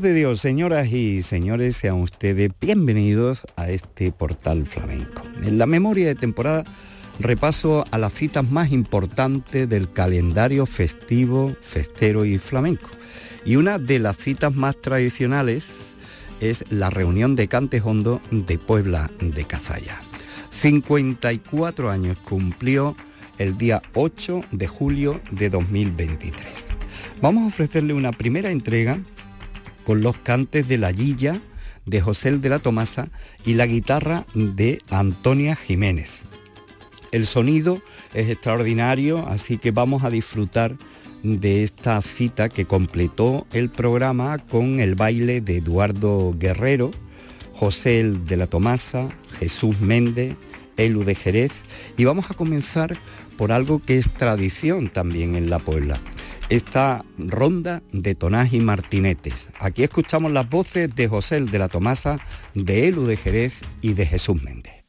de Dios, señoras y señores, sean ustedes bienvenidos a este portal flamenco. En la memoria de temporada repaso a las citas más importantes del calendario festivo, festero y flamenco. Y una de las citas más tradicionales es la reunión de Cantes Hondo de Puebla de Cazalla. 54 años cumplió el día 8 de julio de 2023. Vamos a ofrecerle una primera entrega con los cantes de la Guilla de José de la Tomasa y la guitarra de Antonia Jiménez. El sonido es extraordinario, así que vamos a disfrutar de esta cita que completó el programa con el baile de Eduardo Guerrero, José de la Tomasa, Jesús Méndez, Elu de Jerez y vamos a comenzar por algo que es tradición también en la Puebla esta ronda de tonás y martinetes. Aquí escuchamos las voces de José de la Tomasa, de Elu de Jerez y de Jesús Méndez.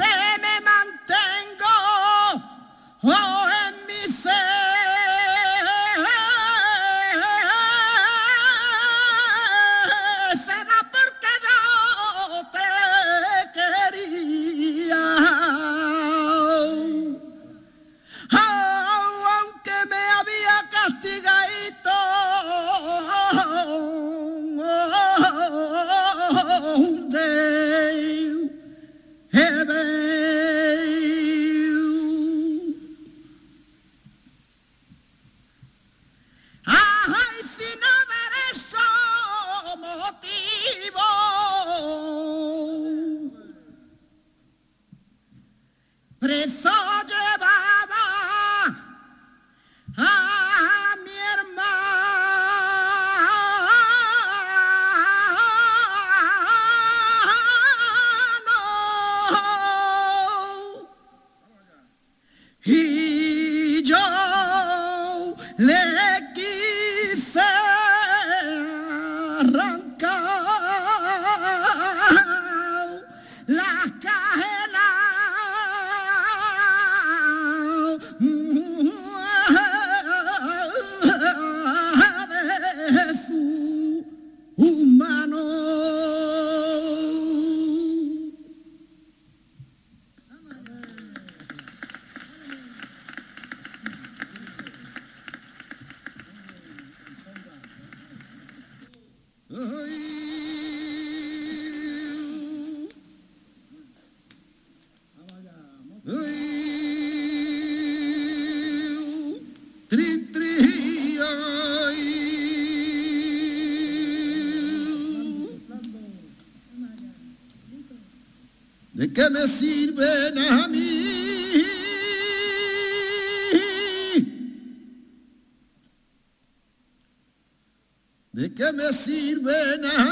Heaven. ¿De qué me sirven a mí? ¿De qué me sirven a mí?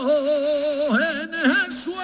en el suelo.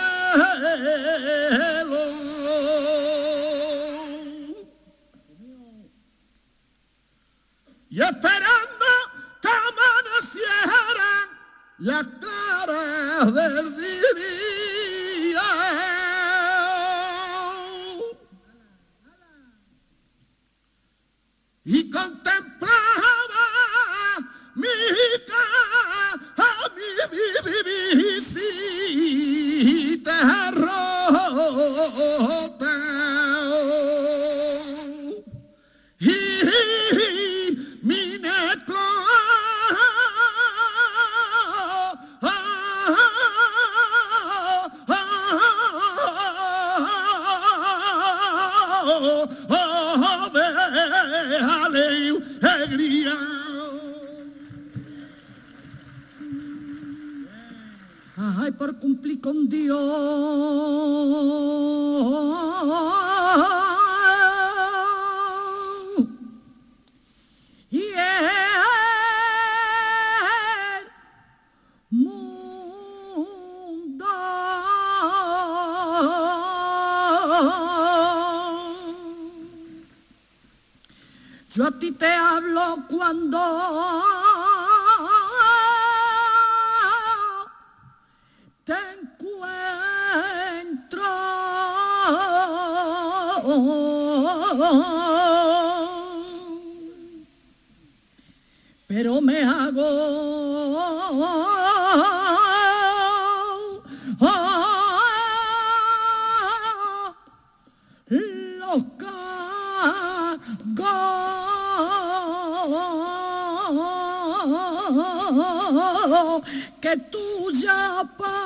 Y a la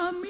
verde, verde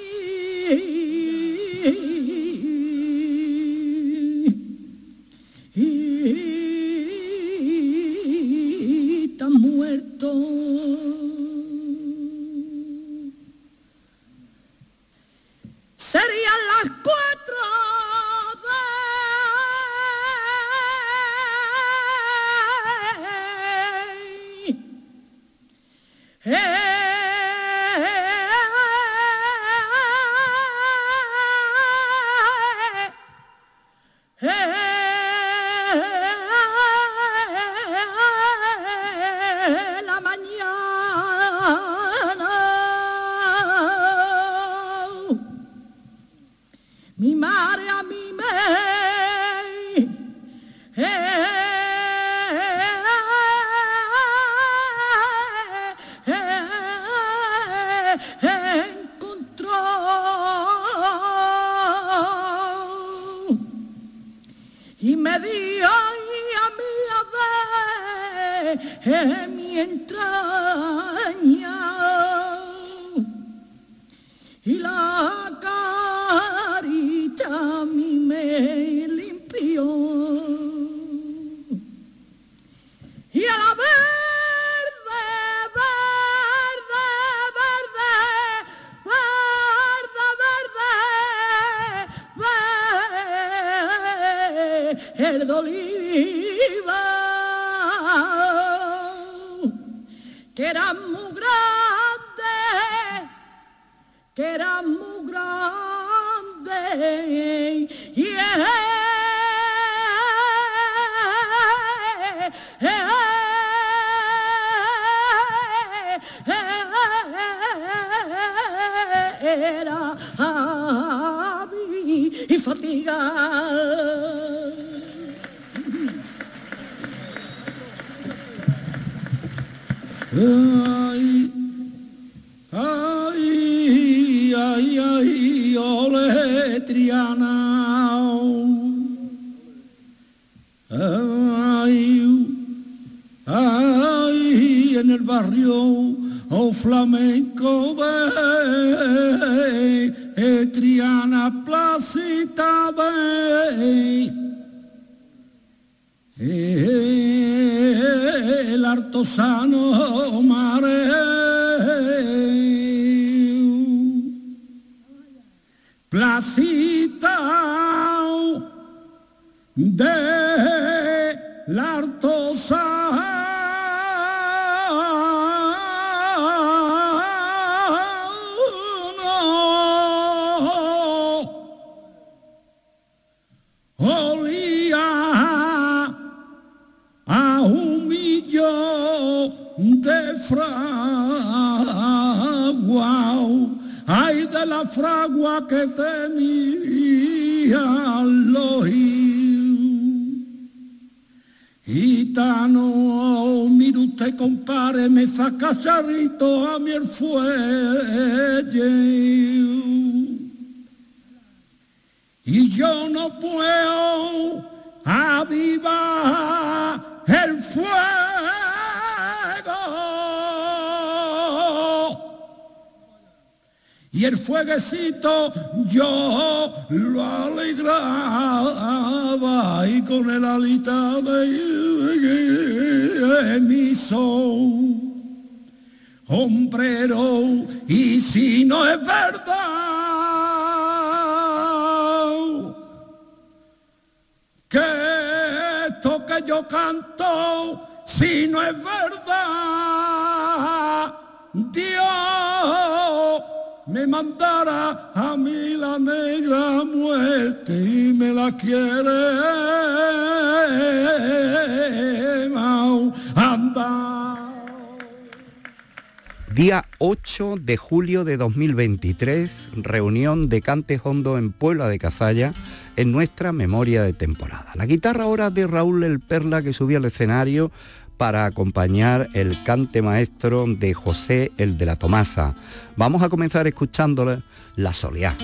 de oliva, que eran muy grandes, que eran muy grandes. era y fatiga. Ay, ay, ay, ay, ole Triana. Ay, ay, en el barrio oh flamenco de Triana Placita de el dell'artosano mare. Placita dell'artosano de la artesano la fragua que tenía los Gitano, mire usted, compare, me saca charrito a mi el fuelle. Y yo no puedo avivar el fuego. Y el fueguecito yo lo alegraba y con el alita de mi sol hombrero y si no es verdad que esto que yo canto si no es verdad Dios me mandara a mí la negra muerte y me la quiere andar. Día 8 de julio de 2023, reunión de Cantes Hondo en Puebla de Cazalla en nuestra memoria de temporada. La guitarra ahora de Raúl El Perla que subió al escenario para acompañar el cante maestro de José el de la Tomasa. Vamos a comenzar escuchándole La Soleá.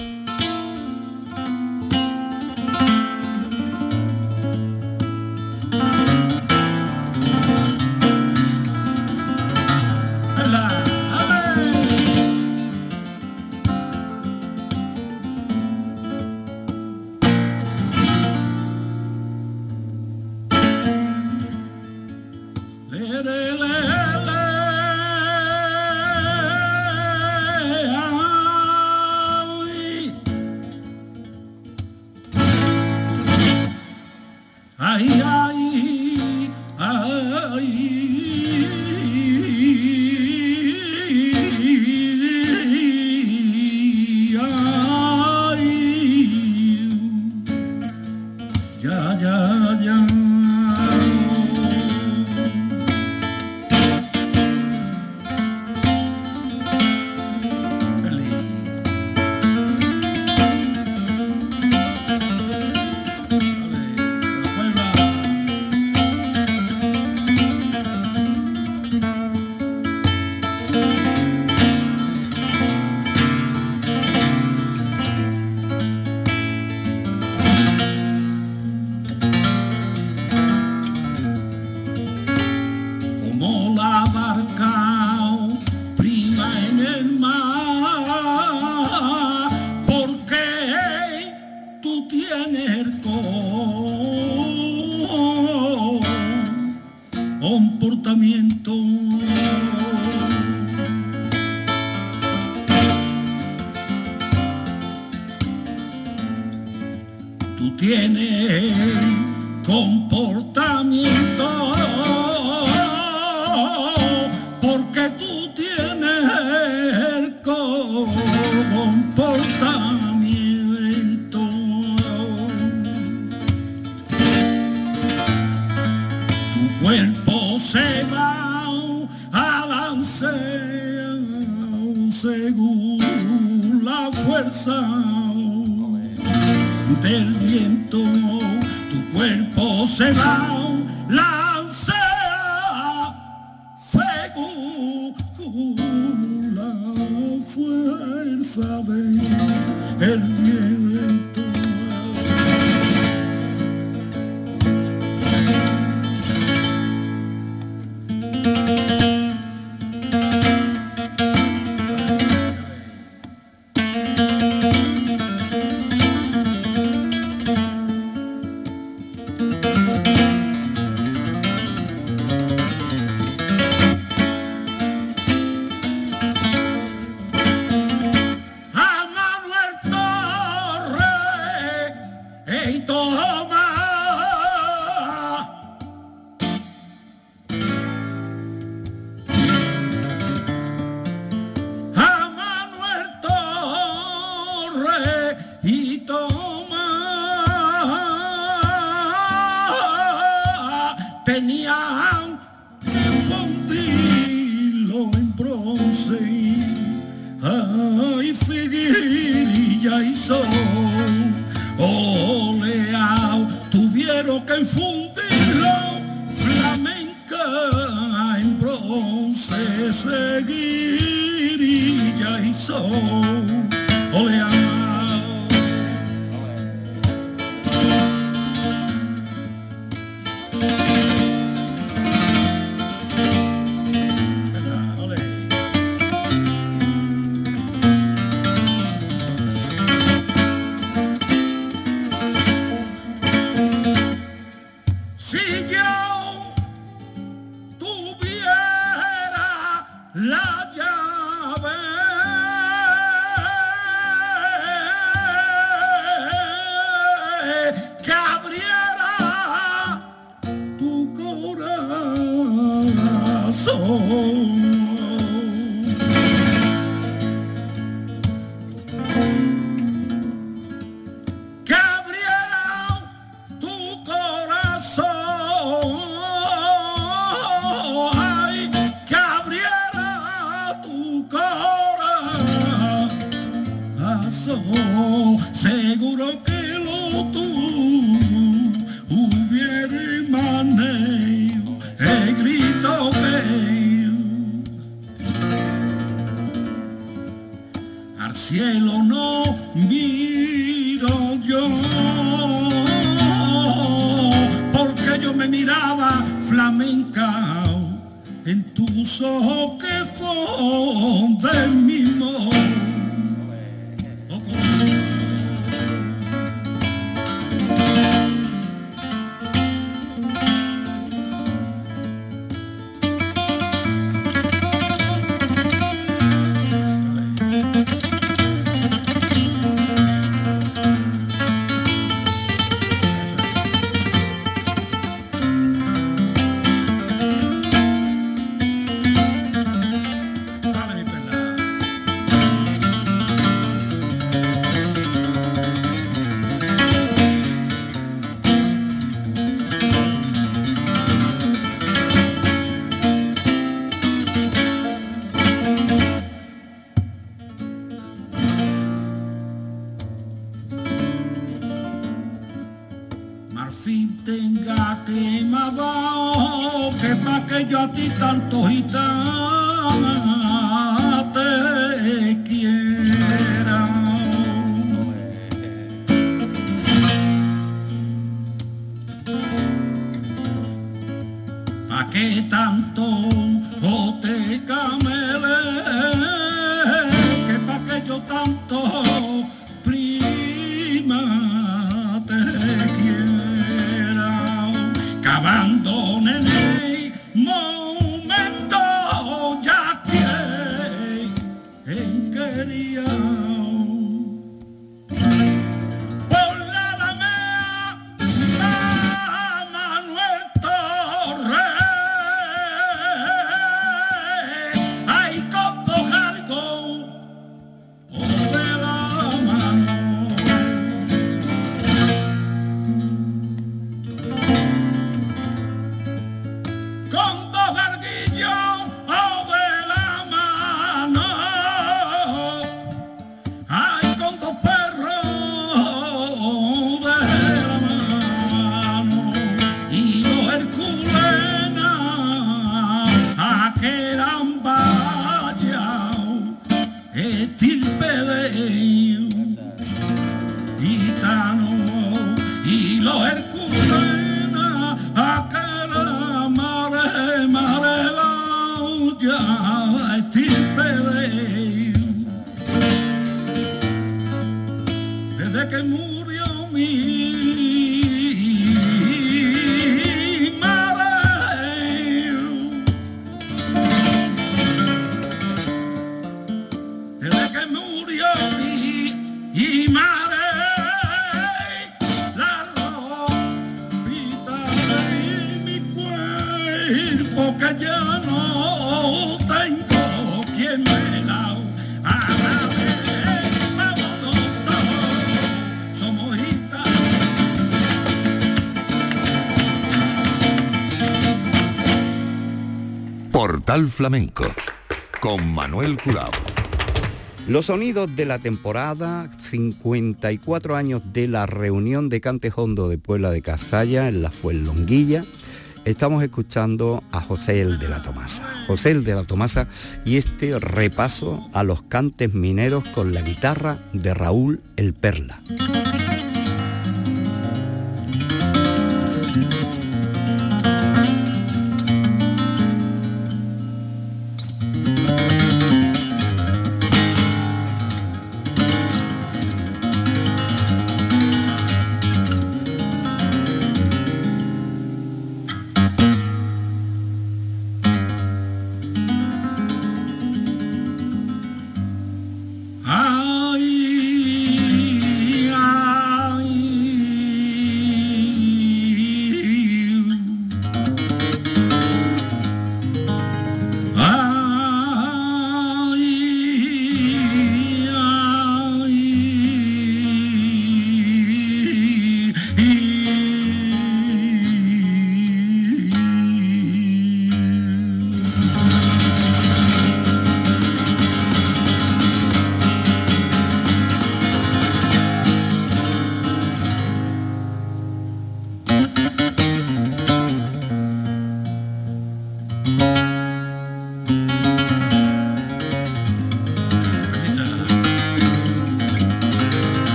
Abandónenme momento Con Manuel Curao. Los sonidos de la temporada, 54 años de la reunión de Cantejondo de Puebla de Casalla en la Fuenlonguilla. Estamos escuchando a José el de la Tomasa. José el de la Tomasa y este repaso a los cantes mineros con la guitarra de Raúl el Perla.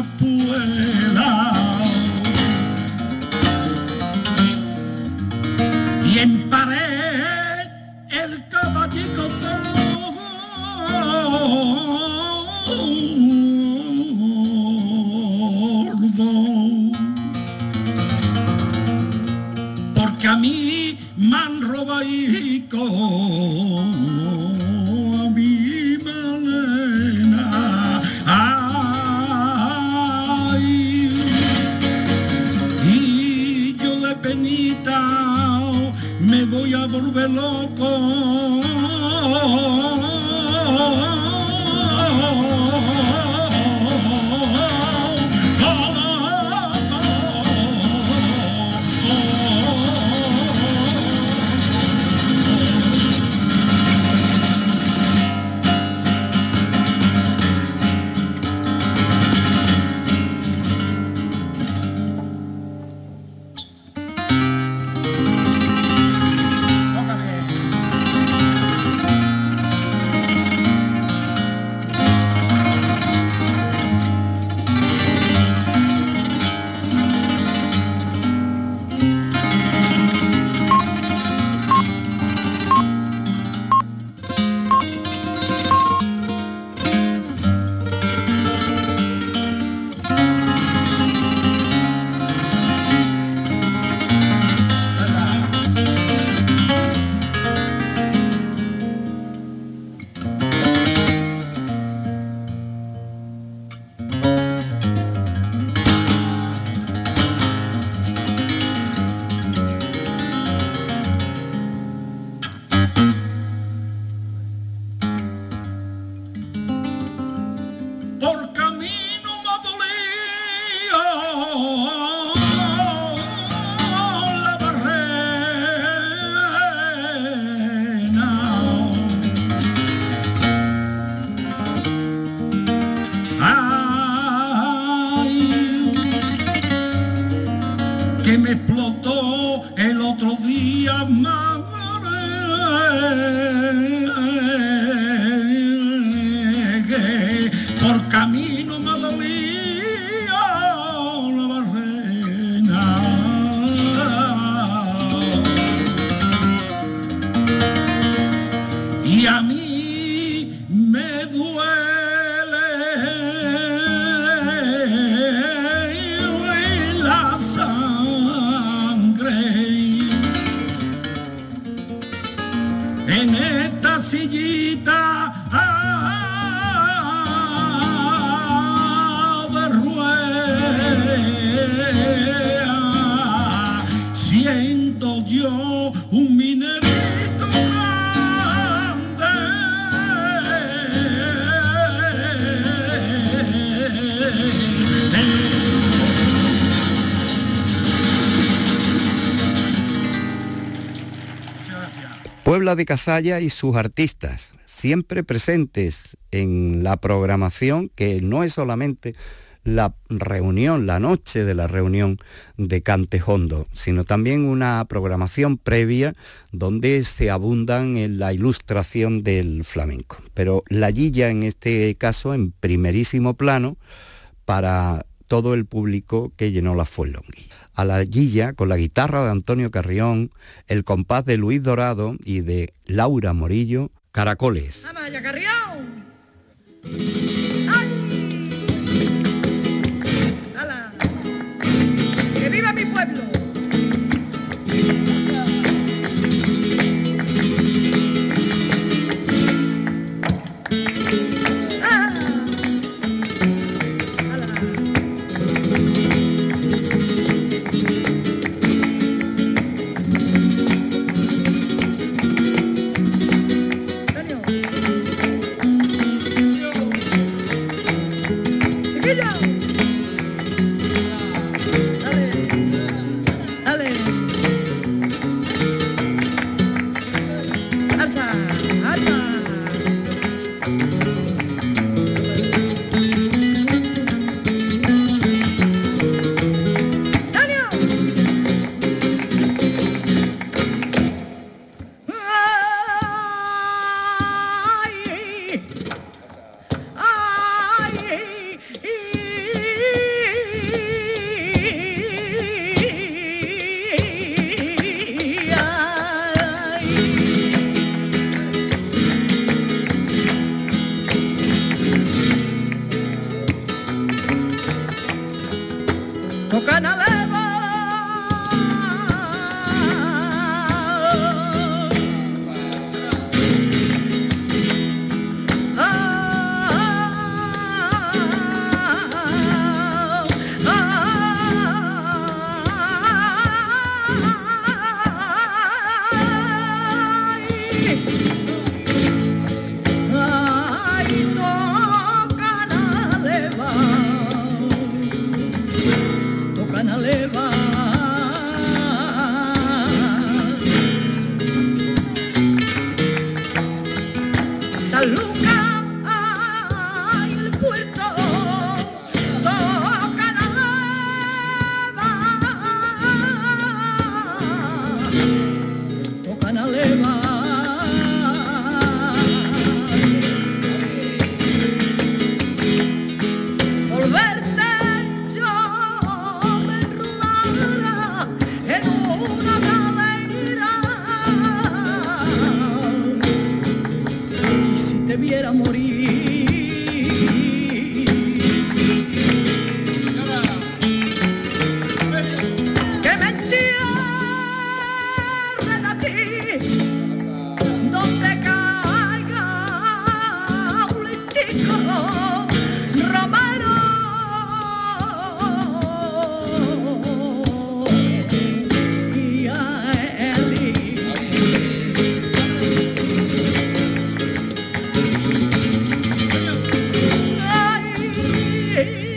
Y De Casalla y sus artistas, siempre presentes en la programación, que no es solamente la reunión, la noche de la reunión de Cantejondo, sino también una programación previa donde se abundan en la ilustración del flamenco. Pero la guilla en este caso en primerísimo plano para todo el público que llenó la Fuenlonguilla. A la guilla, con la guitarra de Antonio Carrión, el compás de Luis Dorado y de Laura Morillo, Caracoles. Carrión! viva mi pueblo! Ocanal. day.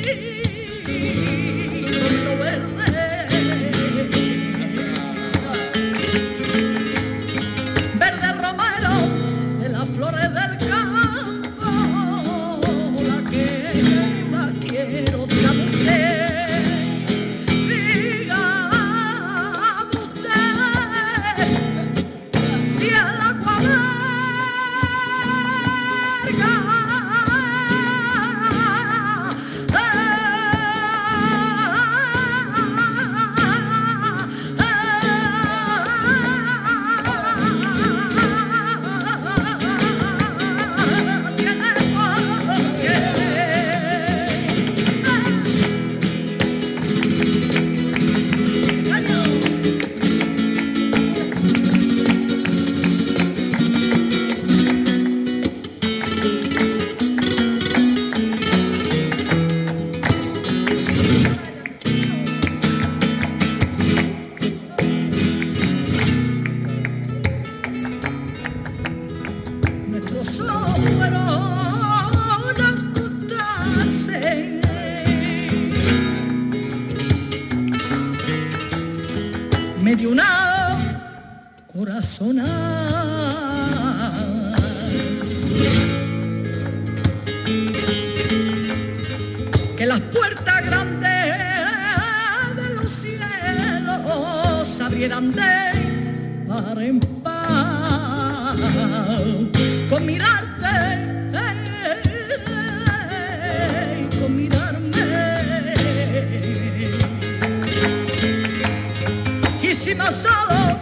Solo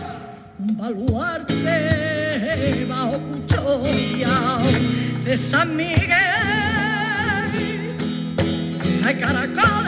un baluarte bajo custodia de San Miguel. Hay caracoles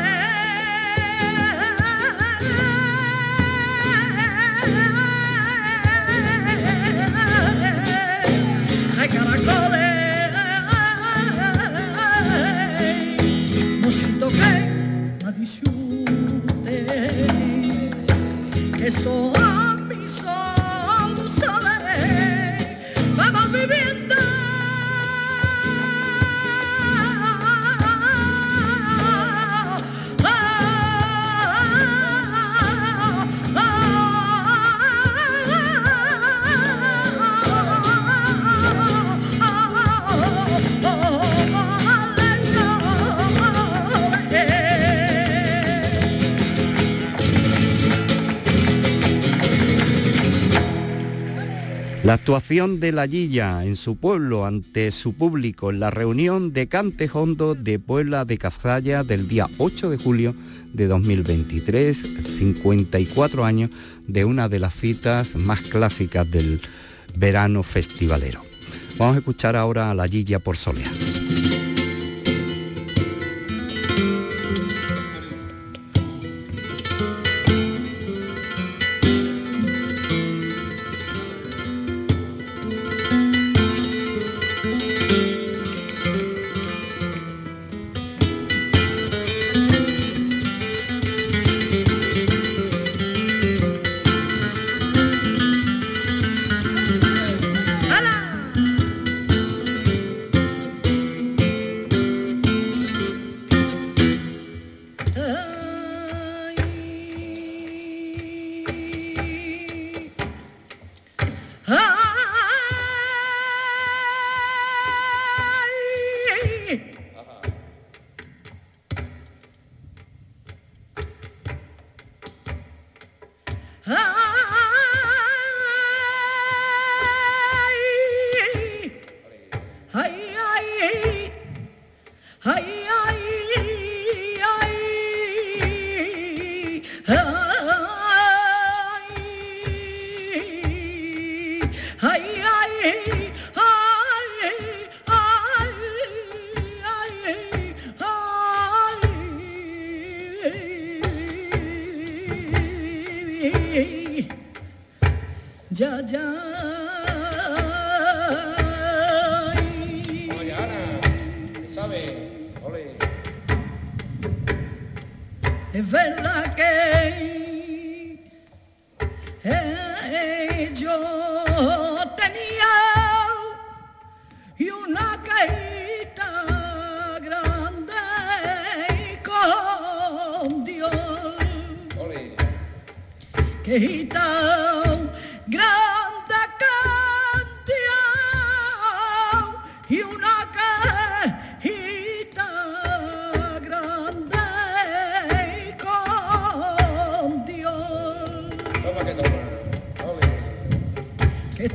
actuación de la Guilla en su pueblo ante su público en la reunión de Cantes Hondo de Puebla de Cazalla del día 8 de julio de 2023, 54 años de una de las citas más clásicas del verano festivalero. Vamos a escuchar ahora a la Guilla por Soleá.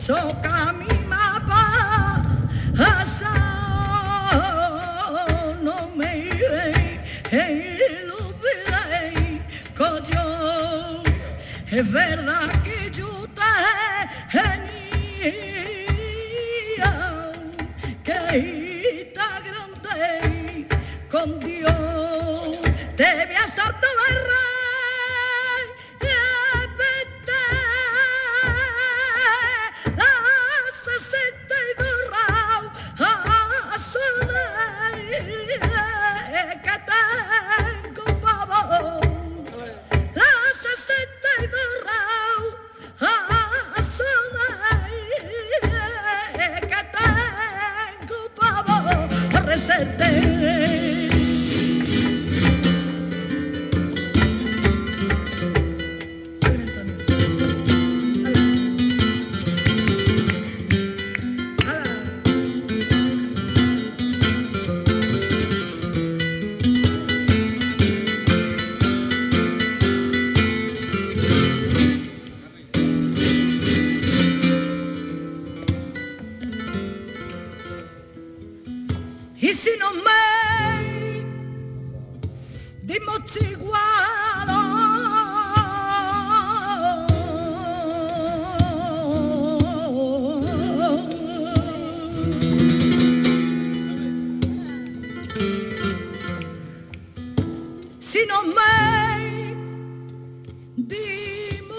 Choca mi mapa no me iré y lo veré. Con yo es verdad que yo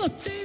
you.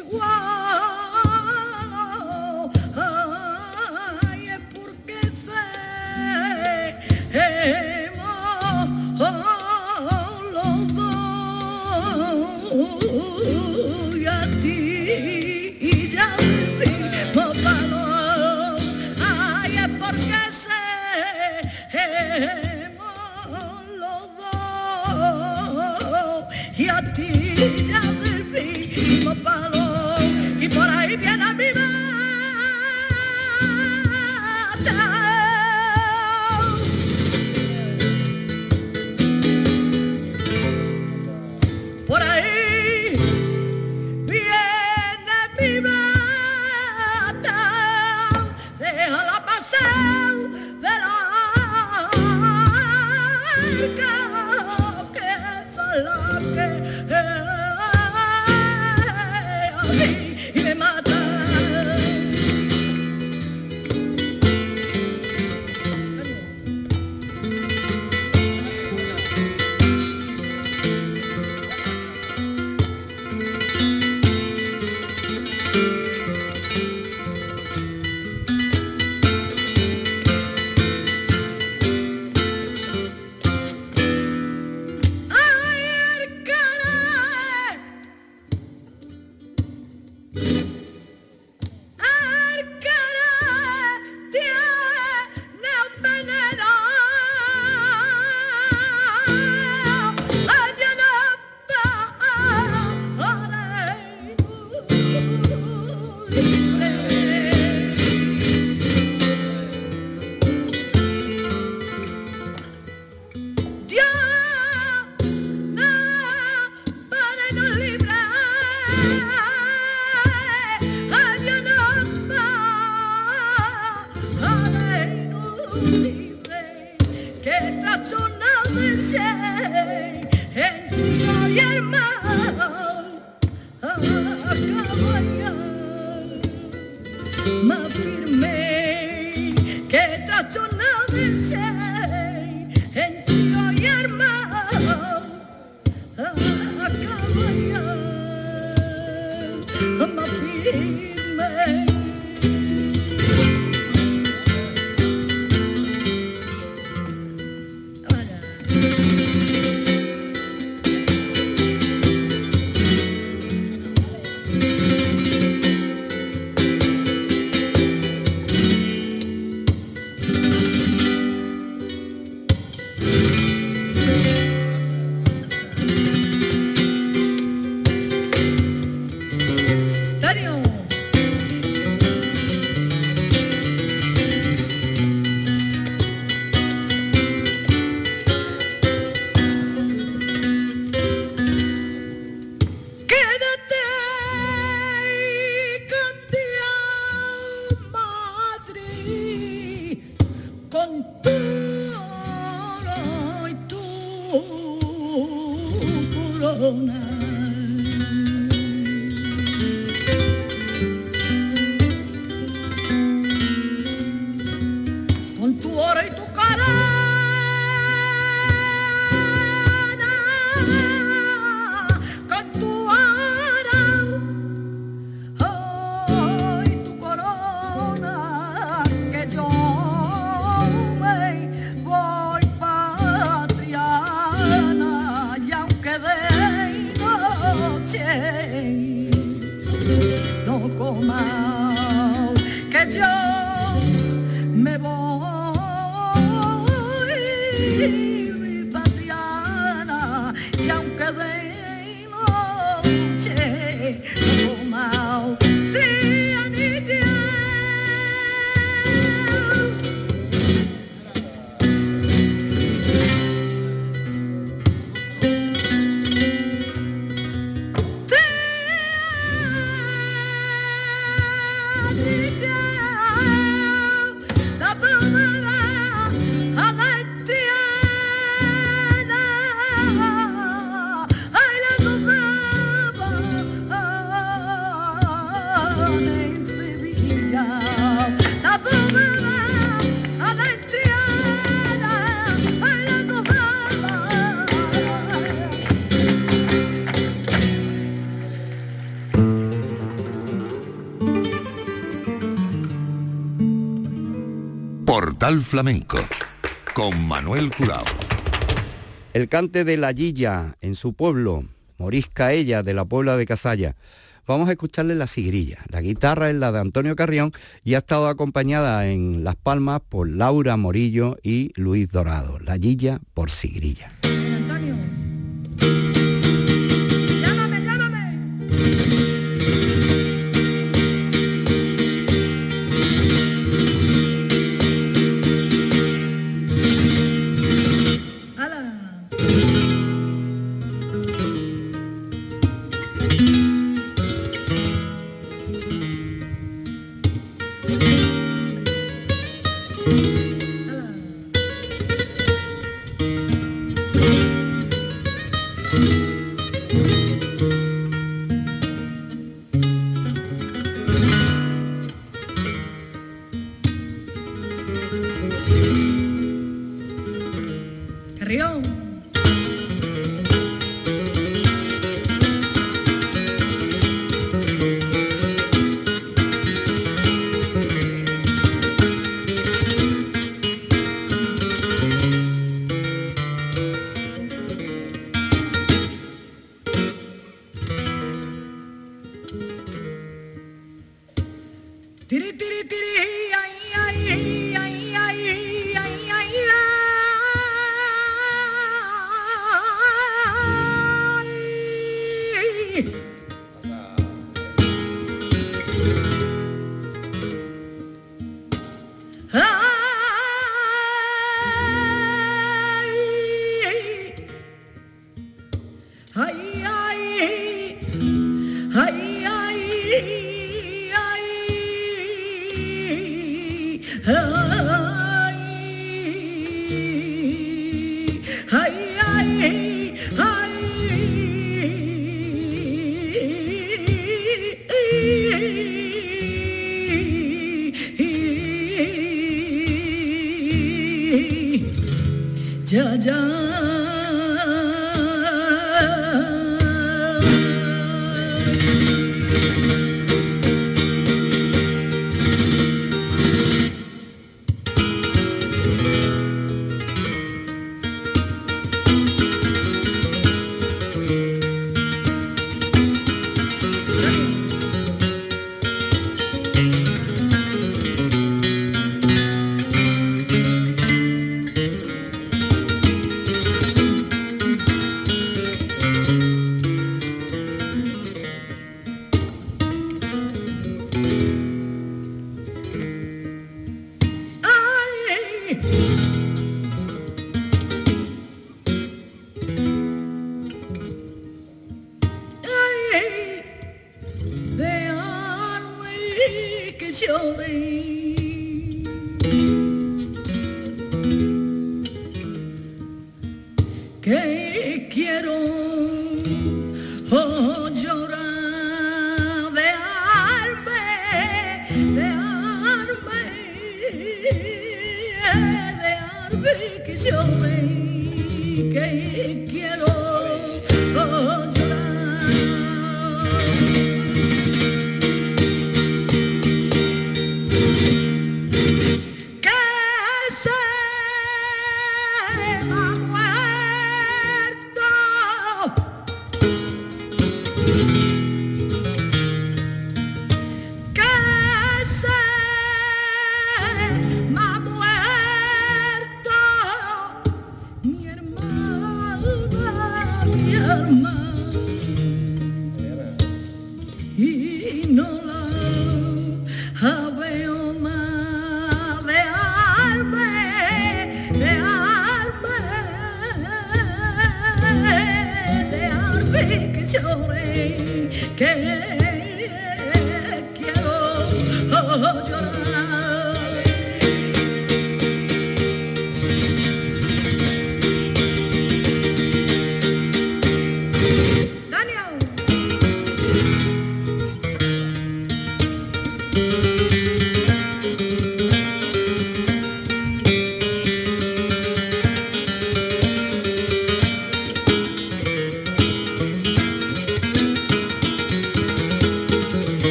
Yeah. Flamenco con Manuel Curao. El cante de la Guilla en su pueblo, Morisca ella de la Puebla de Casalla. Vamos a escucharle la sigrilla. La guitarra es la de Antonio Carrión y ha estado acompañada en Las Palmas por Laura Morillo y Luis Dorado. La Guilla por sigrilla. Que quiero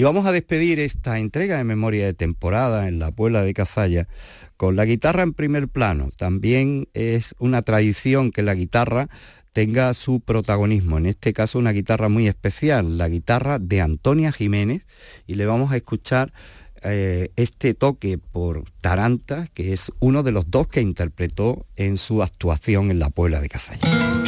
Y vamos a despedir esta entrega de memoria de temporada en la Puebla de Cazalla con la guitarra en primer plano. También es una tradición que la guitarra tenga su protagonismo, en este caso una guitarra muy especial, la guitarra de Antonia Jiménez, y le vamos a escuchar eh, este toque por Taranta, que es uno de los dos que interpretó en su actuación en la Puebla de Cazalla.